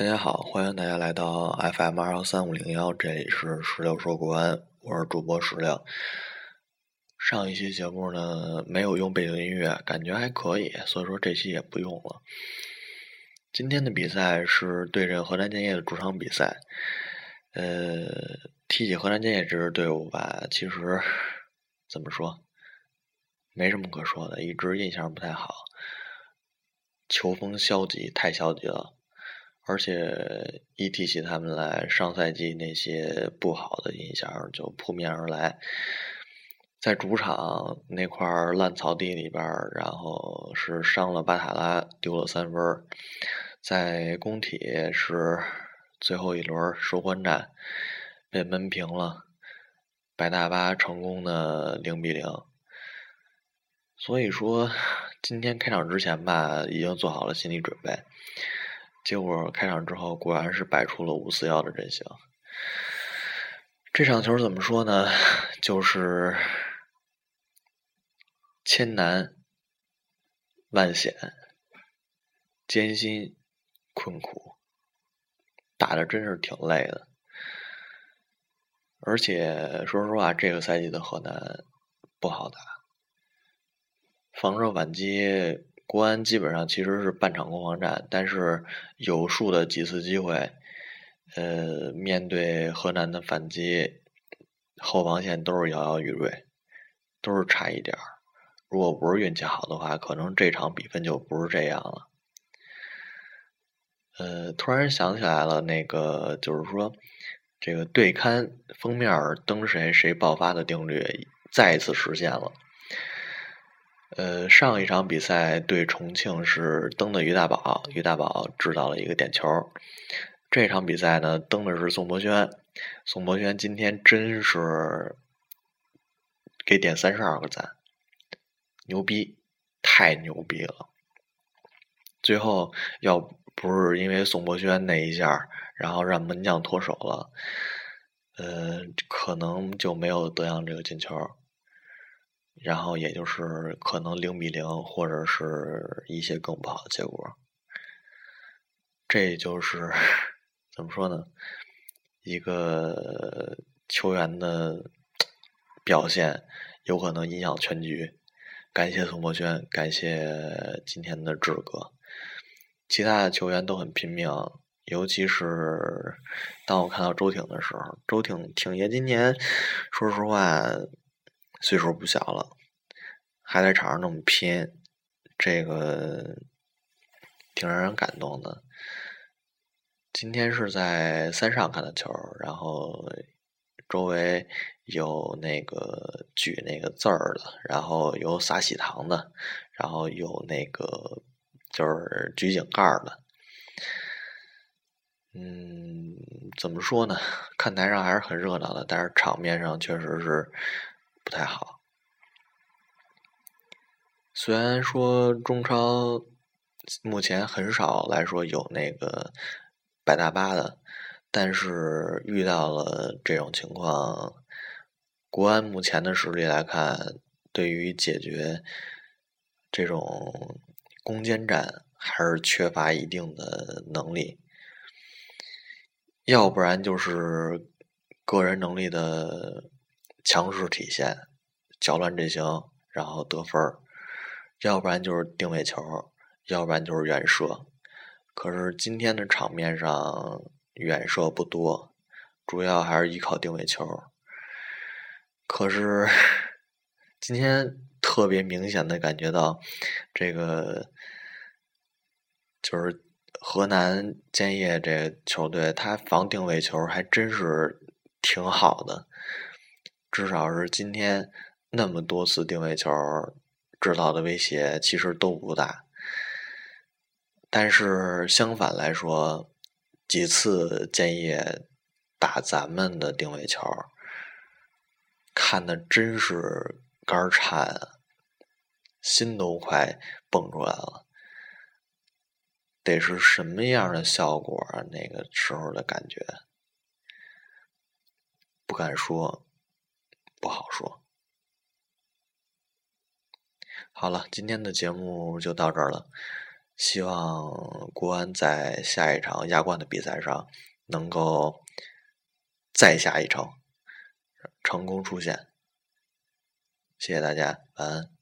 大家好，欢迎大家来到 FM 二幺三五零幺，这里是石榴说国安，我是主播石榴。上一期节目呢没有用背景音乐，感觉还可以，所以说这期也不用了。今天的比赛是对阵河南建业的主场比赛。呃，提起河南建业这支队伍吧，其实怎么说，没什么可说的，一直印象不太好，球风消极，太消极了。而且一提起他们来，上赛季那些不好的印象就扑面而来。在主场那块烂草地里边，然后是伤了巴塔拉，丢了三分。在工体是最后一轮收官战，被闷平了。白大巴成功的零比零。所以说，今天开场之前吧，已经做好了心理准备。结果开场之后，果然是摆出了五四幺的阵型。这场球怎么说呢？就是 千难万险、艰辛困苦，打的真是挺累的。而且说实话，这个赛季的河南不好打，防守反击。国安基本上其实是半场攻防战，但是有数的几次机会，呃，面对河南的反击，后防线都是摇摇欲坠，都是差一点儿。如果不是运气好的话，可能这场比分就不是这样了。呃，突然想起来了，那个就是说，这个对刊封面登谁谁爆发的定律再一次实现了。呃，上一场比赛对重庆是登的于大宝，于大宝制造了一个点球。这场比赛呢，登的是宋博轩，宋博轩今天真是给点三十二个赞，牛逼，太牛逼了。最后要不是因为宋博轩那一下，然后让门将脱手了，呃，可能就没有德阳这个进球。然后也就是可能零比零，或者是一些更不好的结果。这就是 怎么说呢？一个球员的表现有可能影响全局。感谢宋博轩，感谢今天的志哥。其他的球员都很拼命，尤其是当我看到周挺的时候，周挺挺爷今年说实话。岁数不小了，还在场上那么拼，这个挺让人感动的。今天是在三上看的球，然后周围有那个举那个字儿的，然后有撒喜糖的，然后有那个就是举井盖的。嗯，怎么说呢？看台上还是很热闹的，但是场面上确实是。不太好。虽然说中超目前很少来说有那个摆大巴的，但是遇到了这种情况，国安目前的实力来看，对于解决这种攻坚战还是缺乏一定的能力，要不然就是个人能力的。强势体现，搅乱阵型，然后得分儿；要不然就是定位球，要不然就是远射。可是今天的场面上远射不多，主要还是依靠定位球。可是今天特别明显的感觉到，这个就是河南建业这球队，他防定位球还真是挺好的。至少是今天那么多次定位球制造的威胁其实都不大，但是相反来说，几次建业打咱们的定位球，看的真是肝颤，心都快蹦出来了。得是什么样的效果啊？那个时候的感觉不敢说。不好说。好了，今天的节目就到这儿了。希望国安在下一场亚冠的比赛上能够再下一城，成功出线。谢谢大家，晚安。